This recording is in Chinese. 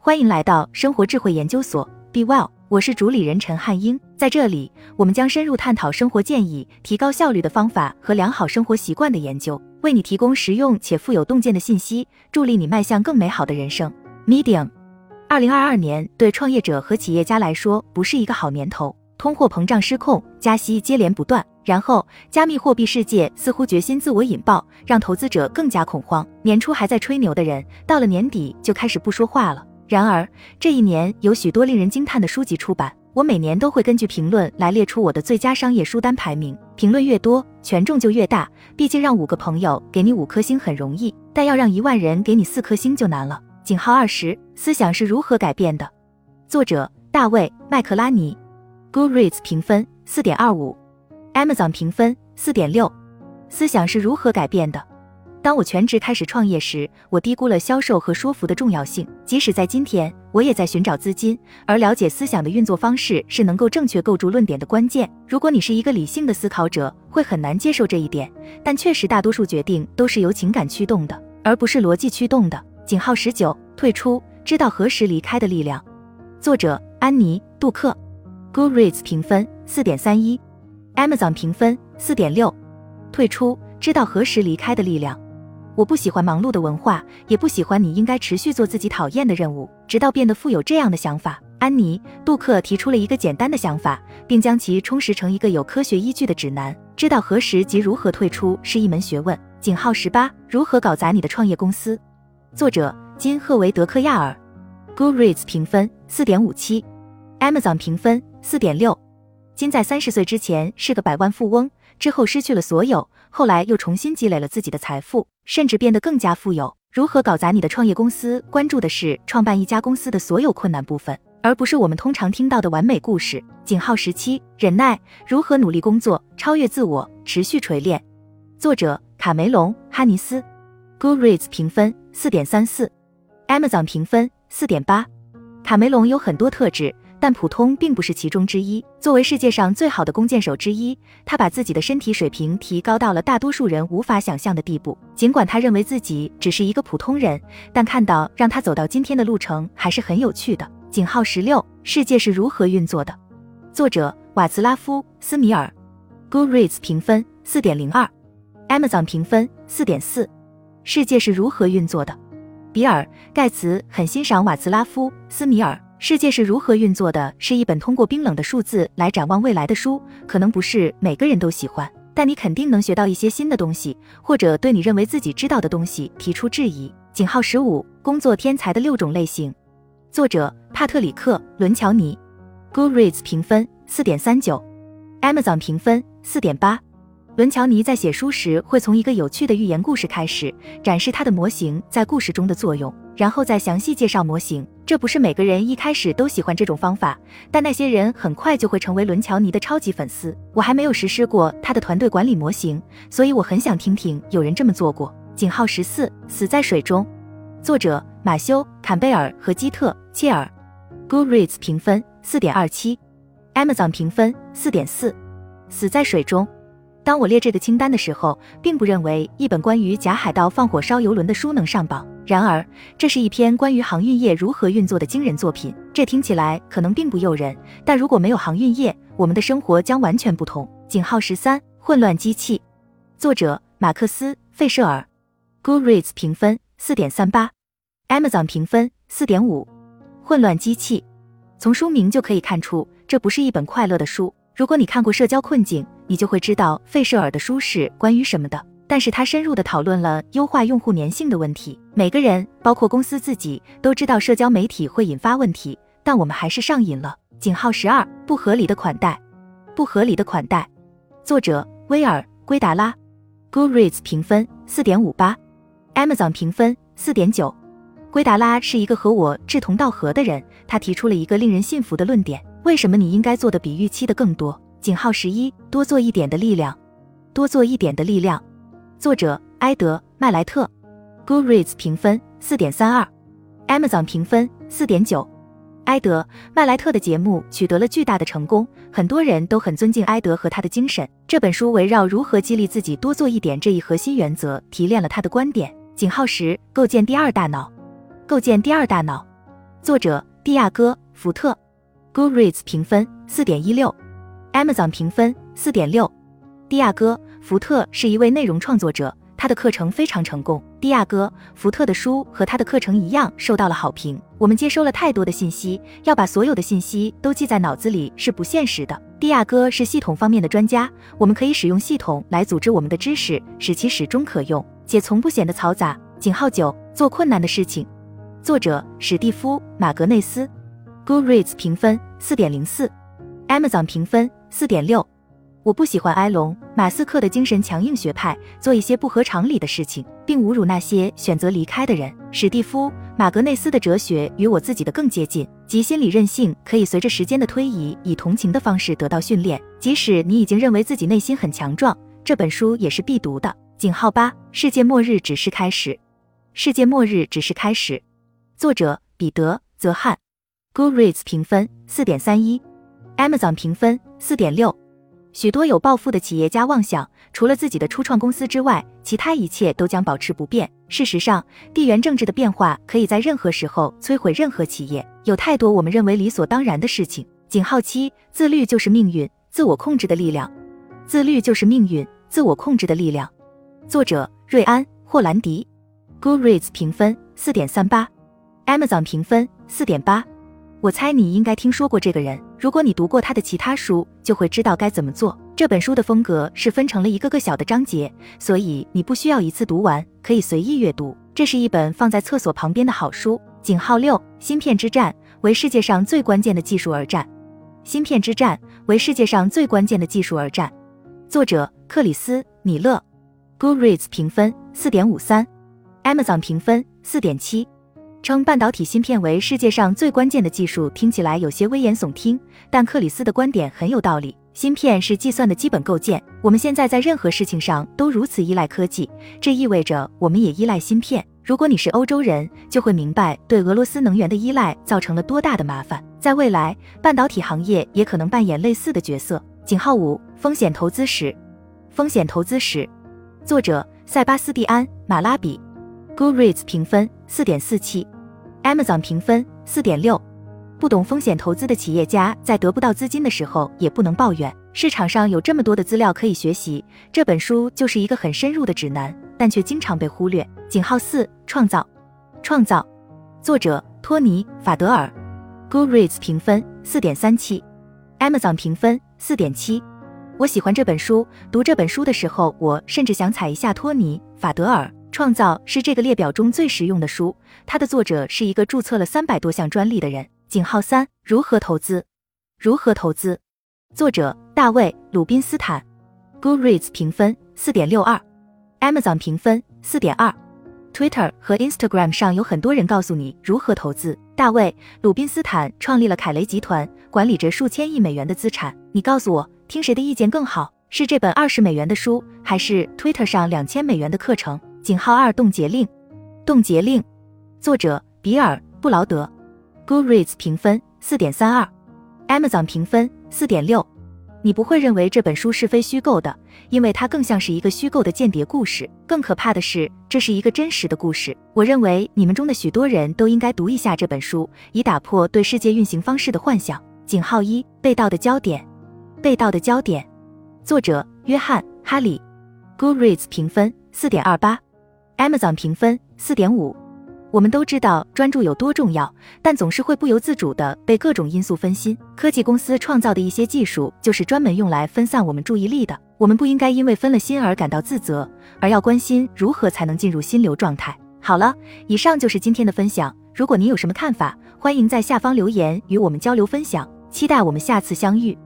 欢迎来到生活智慧研究所，Be Well，我是主理人陈汉英。在这里，我们将深入探讨生活建议、提高效率的方法和良好生活习惯的研究，为你提供实用且富有洞见的信息，助力你迈向更美好的人生。Medium，二零二二年对创业者和企业家来说不是一个好年头，通货膨胀失控，加息接连不断。然后，加密货币世界似乎决心自我引爆，让投资者更加恐慌。年初还在吹牛的人，到了年底就开始不说话了。然而，这一年有许多令人惊叹的书籍出版。我每年都会根据评论来列出我的最佳商业书单排名，评论越多，权重就越大。毕竟让五个朋友给你五颗星很容易，但要让一万人给你四颗星就难了。井号二十，思想是如何改变的？作者大卫麦克拉尼，Goodreads 评分四点二五。Amazon 评分四点六，思想是如何改变的？当我全职开始创业时，我低估了销售和说服的重要性。即使在今天，我也在寻找资金，而了解思想的运作方式是能够正确构筑论点的关键。如果你是一个理性的思考者，会很难接受这一点。但确实，大多数决定都是由情感驱动的，而不是逻辑驱动的。井号十九，退出，知道何时离开的力量。作者安妮·杜克，Goodreads 评分四点三一。Amazon 评分四点六，退出，知道何时离开的力量。我不喜欢忙碌的文化，也不喜欢你应该持续做自己讨厌的任务，直到变得富有这样的想法。安妮·杜克提出了一个简单的想法，并将其充实成一个有科学依据的指南。知道何时及如何退出是一门学问。井号十八，如何搞砸你的创业公司？作者金·赫维德克亚尔。Goodreads 评分四点五七，Amazon 评分四点六。金在三十岁之前是个百万富翁，之后失去了所有，后来又重新积累了自己的财富，甚至变得更加富有。如何搞砸你的创业公司？关注的是创办一家公司的所有困难部分，而不是我们通常听到的完美故事。井号十七，忍耐，如何努力工作，超越自我，持续锤炼。作者卡梅隆·哈尼斯。Goodreads 评分四点三四，Amazon 评分四点八。卡梅隆有很多特质。但普通并不是其中之一。作为世界上最好的弓箭手之一，他把自己的身体水平提高到了大多数人无法想象的地步。尽管他认为自己只是一个普通人，但看到让他走到今天的路程还是很有趣的。井号十六，世界是如何运作的？作者瓦茨拉夫·斯米尔。Goodreads 评分四点零二，Amazon 评分四点四。世界是如何运作的？比尔·盖茨很欣赏瓦茨拉夫·斯米尔。世界是如何运作的？是一本通过冰冷的数字来展望未来的书，可能不是每个人都喜欢，但你肯定能学到一些新的东西，或者对你认为自己知道的东西提出质疑。井号十五，工作天才的六种类型，作者帕特里克·伦乔尼，Goodreads 评分四点三九，Amazon 评分四点八。伦乔尼在写书时会从一个有趣的寓言故事开始，展示他的模型在故事中的作用，然后再详细介绍模型。这不是每个人一开始都喜欢这种方法，但那些人很快就会成为伦乔尼的超级粉丝。我还没有实施过他的团队管理模型，所以我很想听听有人这么做过。井号十四，死在水中，作者马修·坎贝尔和基特·切尔，Goodreads 评分四点二七，Amazon 评分四点四，死在水中。当我列这个清单的时候，并不认为一本关于假海盗放火烧游轮的书能上榜。然而，这是一篇关于航运业如何运作的惊人作品。这听起来可能并不诱人，但如果没有航运业，我们的生活将完全不同。井号十三，混乱机器，作者马克思·费舍尔，Goodreads 评分四点三八，Amazon 评分四点五。混乱机器，从书名就可以看出，这不是一本快乐的书。如果你看过《社交困境》，你就会知道费舍尔的书是关于什么的。但是他深入的讨论了优化用户粘性的问题。每个人，包括公司自己，都知道社交媒体会引发问题，但我们还是上瘾了。井号十二，不合理的款待，不合理的款待。作者威尔·圭达拉，Goodreads 评分四点五八，Amazon 评分四点九。圭达拉是一个和我志同道合的人，他提出了一个令人信服的论点。为什么你应该做的比预期的更多？井号十一，多做一点的力量，多做一点的力量。作者埃德·麦莱特，Goodreads 评分四点三二，Amazon 评分四点九。埃德·麦莱特的节目取得了巨大的成功，很多人都很尊敬埃德和他的精神。这本书围绕如何激励自己多做一点这一核心原则提炼了他的观点。井号十，构建第二大脑，构建第二大脑。作者蒂亚戈·福特，Goodreads 评分四点一六，Amazon 评分四点六。蒂亚戈·福特是一位内容创作者，他的课程非常成功。蒂亚戈·福特的书和他的课程一样受到了好评。我们接收了太多的信息，要把所有的信息都记在脑子里是不现实的。蒂亚戈是系统方面的专家，我们可以使用系统来组织我们的知识，使其始终可用，且从不显得嘈杂。井号九，做困难的事情。作者史蒂夫·马格内斯。Goodreads 评分四点零四，Amazon 评分四点六。我不喜欢埃隆·马斯克的精神强硬学派，做一些不合常理的事情，并侮辱那些选择离开的人。史蒂夫·马格内斯的哲学与我自己的更接近，即心理韧性可以随着时间的推移，以同情的方式得到训练。即使你已经认为自己内心很强壮，这本书也是必读的。井号八，世界末日只是开始。世界末日只是开始。作者彼得·泽汉。Goodreads 评分四点三一，Amazon 评分四点六。许多有抱负的企业家妄想，除了自己的初创公司之外，其他一切都将保持不变。事实上，地缘政治的变化可以在任何时候摧毁任何企业。有太多我们认为理所当然的事情。井号七，自律就是命运，自我控制的力量。自律就是命运，自我控制的力量。作者瑞安·霍兰迪。Goodreads 评分四点三八，Amazon 评分四点八。我猜你应该听说过这个人。如果你读过他的其他书，就会知道该怎么做。这本书的风格是分成了一个个小的章节，所以你不需要一次读完，可以随意阅读。这是一本放在厕所旁边的好书。井号六：芯片之战为世界上最关键的技术而战。芯片之战为世界上最关键的技术而战。作者克里斯·米勒。Goodreads 评分四点五三，Amazon 评分四点七。称半导体芯片为世界上最关键的技术，听起来有些危言耸听，但克里斯的观点很有道理。芯片是计算的基本构建，我们现在在任何事情上都如此依赖科技，这意味着我们也依赖芯片。如果你是欧洲人，就会明白对俄罗斯能源的依赖造成了多大的麻烦。在未来，半导体行业也可能扮演类似的角色。井号五：风险投资史。风险投资史，作者塞巴斯蒂安·马拉比。Goodreads 评分四点四七，Amazon 评分四点六。不懂风险投资的企业家在得不到资金的时候也不能抱怨。市场上有这么多的资料可以学习，这本书就是一个很深入的指南，但却经常被忽略。井号四，创造，创造。作者托尼·法德尔。Goodreads 评分四点三七，Amazon 评分四点七。我喜欢这本书，读这本书的时候，我甚至想踩一下托尼·法德尔。创造是这个列表中最实用的书。它的作者是一个注册了三百多项专利的人。井号三：如何投资？如何投资？作者大卫·鲁宾斯坦。Goodreads 评分四点六二，Amazon 评分四点二。Twitter 和 Instagram 上有很多人告诉你如何投资。大卫·鲁宾斯坦创立了凯雷集团，管理着数千亿美元的资产。你告诉我，听谁的意见更好？是这本二十美元的书，还是 Twitter 上两千美元的课程？井号二冻结令，冻结令，作者比尔·布劳德，Goodreads 评分四点三二，Amazon 评分四点六。你不会认为这本书是非虚构的，因为它更像是一个虚构的间谍故事。更可怕的是，这是一个真实的故事。我认为你们中的许多人都应该读一下这本书，以打破对世界运行方式的幻想。井号一被盗的焦点，被盗的焦点，作者约翰·哈里，Goodreads 评分四点二八。Amazon 评分四点五。我们都知道专注有多重要，但总是会不由自主地被各种因素分心。科技公司创造的一些技术就是专门用来分散我们注意力的。我们不应该因为分了心而感到自责，而要关心如何才能进入心流状态。好了，以上就是今天的分享。如果您有什么看法，欢迎在下方留言与我们交流分享。期待我们下次相遇。